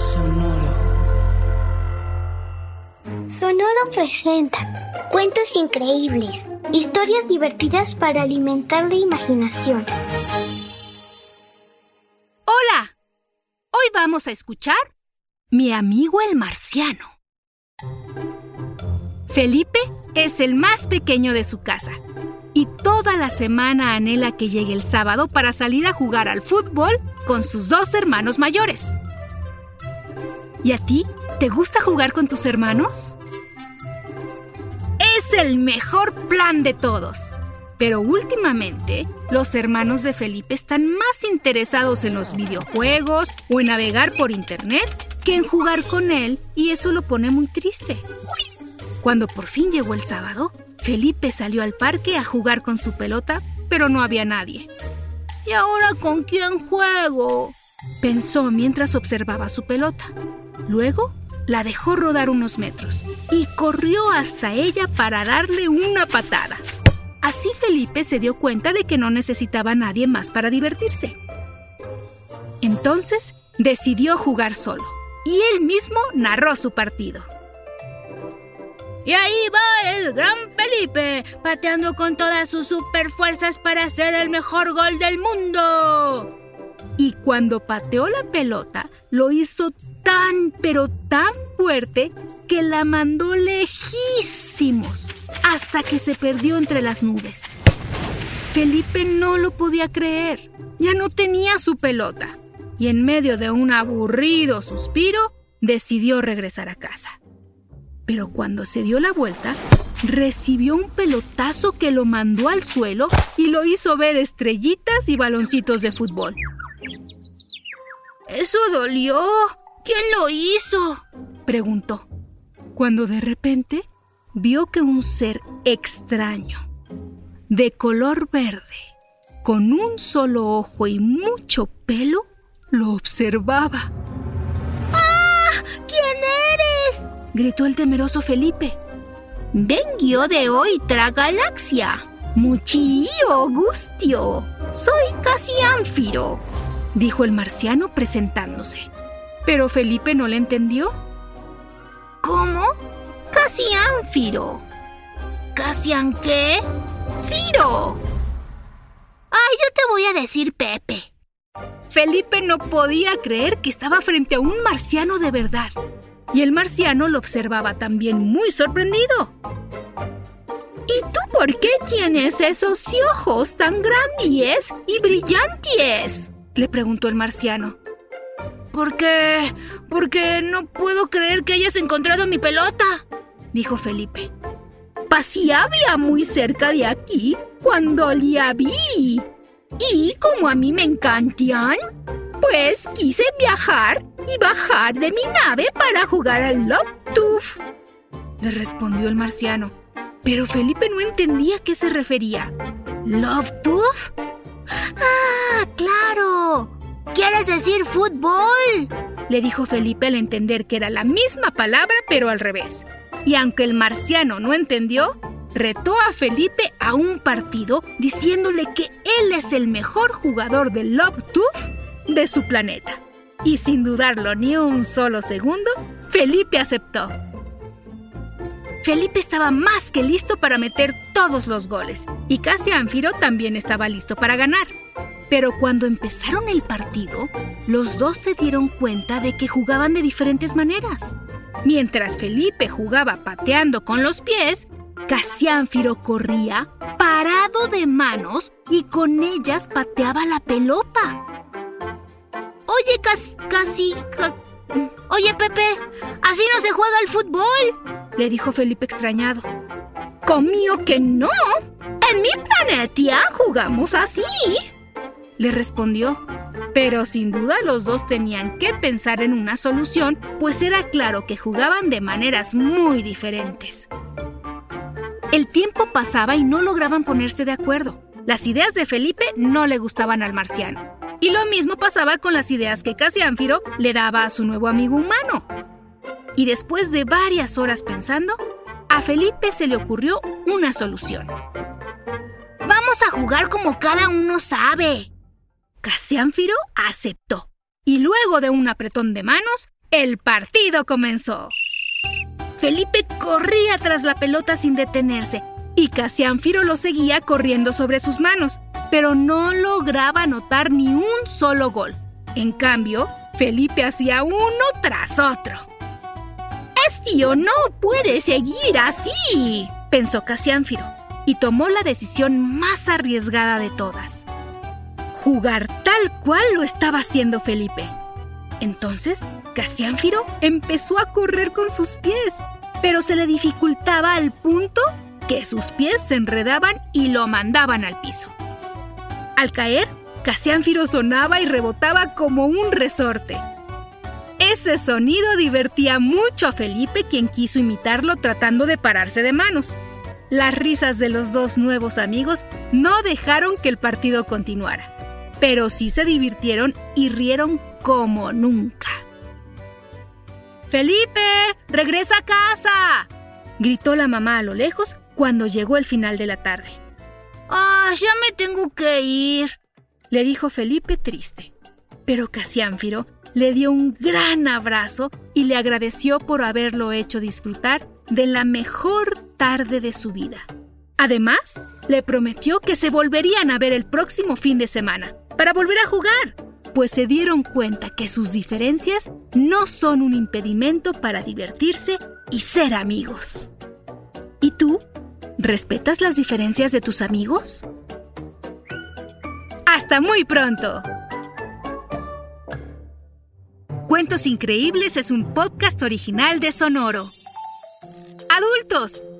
Sonoro. Sonoro presenta cuentos increíbles, historias divertidas para alimentar la imaginación. Hola, hoy vamos a escuchar Mi amigo el marciano. Felipe es el más pequeño de su casa y toda la semana anhela que llegue el sábado para salir a jugar al fútbol con sus dos hermanos mayores. ¿Y a ti? ¿Te gusta jugar con tus hermanos? Es el mejor plan de todos. Pero últimamente, los hermanos de Felipe están más interesados en los videojuegos o en navegar por internet que en jugar con él y eso lo pone muy triste. Cuando por fin llegó el sábado, Felipe salió al parque a jugar con su pelota, pero no había nadie. ¿Y ahora con quién juego? Pensó mientras observaba su pelota. Luego la dejó rodar unos metros y corrió hasta ella para darle una patada. Así Felipe se dio cuenta de que no necesitaba a nadie más para divertirse. Entonces decidió jugar solo y él mismo narró su partido. Y ahí va el gran Felipe, pateando con todas sus superfuerzas para hacer el mejor gol del mundo. Y cuando pateó la pelota, lo hizo tan, pero tan fuerte que la mandó lejísimos, hasta que se perdió entre las nubes. Felipe no lo podía creer. Ya no tenía su pelota. Y en medio de un aburrido suspiro, decidió regresar a casa. Pero cuando se dio la vuelta, recibió un pelotazo que lo mandó al suelo y lo hizo ver estrellitas y baloncitos de fútbol. ¿Eso dolió? ¿Quién lo hizo? preguntó, cuando de repente vio que un ser extraño, de color verde, con un solo ojo y mucho pelo, lo observaba. ¡Ah! ¿Quién eres? gritó el temeroso Felipe. Vengo de otra galaxia. Muchío gustio. Soy casi ánfiro, dijo el marciano presentándose. Pero Felipe no le entendió. ¿Cómo? Casi ánfiro. ¿Casi qué? ¡Firo! Ay, yo te voy a decir Pepe. Felipe no podía creer que estaba frente a un marciano de verdad. Y el marciano lo observaba también muy sorprendido. ¿Y tú por qué tienes esos ojos tan grandes y brillantes? Le preguntó el marciano. ¿Por qué? Porque no puedo creer que hayas encontrado mi pelota, dijo Felipe. Paseaba muy cerca de aquí cuando la vi. Y como a mí me encantan, pues quise viajar y bajar de mi nave para jugar al Love le respondió el marciano. Pero Felipe no entendía a qué se refería. ¿Love ¡Ah, claro! ¿Quieres decir fútbol? Le dijo Felipe al entender que era la misma palabra pero al revés. Y aunque el marciano no entendió, retó a Felipe a un partido diciéndole que él es el mejor jugador de Love de su planeta. Y sin dudarlo ni un solo segundo, Felipe aceptó. Felipe estaba más que listo para meter todos los goles y casi Anfiro también estaba listo para ganar. Pero cuando empezaron el partido, los dos se dieron cuenta de que jugaban de diferentes maneras. Mientras Felipe jugaba pateando con los pies, Casiánfiro corría parado de manos y con ellas pateaba la pelota. Oye, casi... Oye, Pepe, así no se juega el fútbol, le dijo Felipe extrañado. ¿Comío que no? En mi planeta jugamos así. Le respondió. Pero sin duda los dos tenían que pensar en una solución, pues era claro que jugaban de maneras muy diferentes. El tiempo pasaba y no lograban ponerse de acuerdo. Las ideas de Felipe no le gustaban al marciano. Y lo mismo pasaba con las ideas que Casiánfiro le daba a su nuevo amigo humano. Y después de varias horas pensando, a Felipe se le ocurrió una solución. Vamos a jugar como cada uno sabe. Casiánfiro aceptó. Y luego de un apretón de manos, el partido comenzó. Felipe corría tras la pelota sin detenerse y Casiánfiro lo seguía corriendo sobre sus manos, pero no lograba anotar ni un solo gol. En cambio, Felipe hacía uno tras otro. Estío no puede seguir así, pensó Casiánfiro, y tomó la decisión más arriesgada de todas. Jugar tal cual lo estaba haciendo Felipe. Entonces, Casiánfiro empezó a correr con sus pies, pero se le dificultaba al punto que sus pies se enredaban y lo mandaban al piso. Al caer, Casiánfiro sonaba y rebotaba como un resorte. Ese sonido divertía mucho a Felipe, quien quiso imitarlo tratando de pararse de manos. Las risas de los dos nuevos amigos no dejaron que el partido continuara, pero sí se divirtieron y rieron como nunca. Felipe, regresa a casa, gritó la mamá a lo lejos cuando llegó el final de la tarde. Ah, ya me tengo que ir, le dijo Felipe triste. Pero Casiánfiro le dio un gran abrazo y le agradeció por haberlo hecho disfrutar de la mejor tarde de su vida. Además, le prometió que se volverían a ver el próximo fin de semana para volver a jugar, pues se dieron cuenta que sus diferencias no son un impedimento para divertirse y ser amigos. ¿Y tú? ¿Respetas las diferencias de tus amigos? ¡Hasta muy pronto! Cuentos Increíbles es un podcast original de Sonoro. Adultos,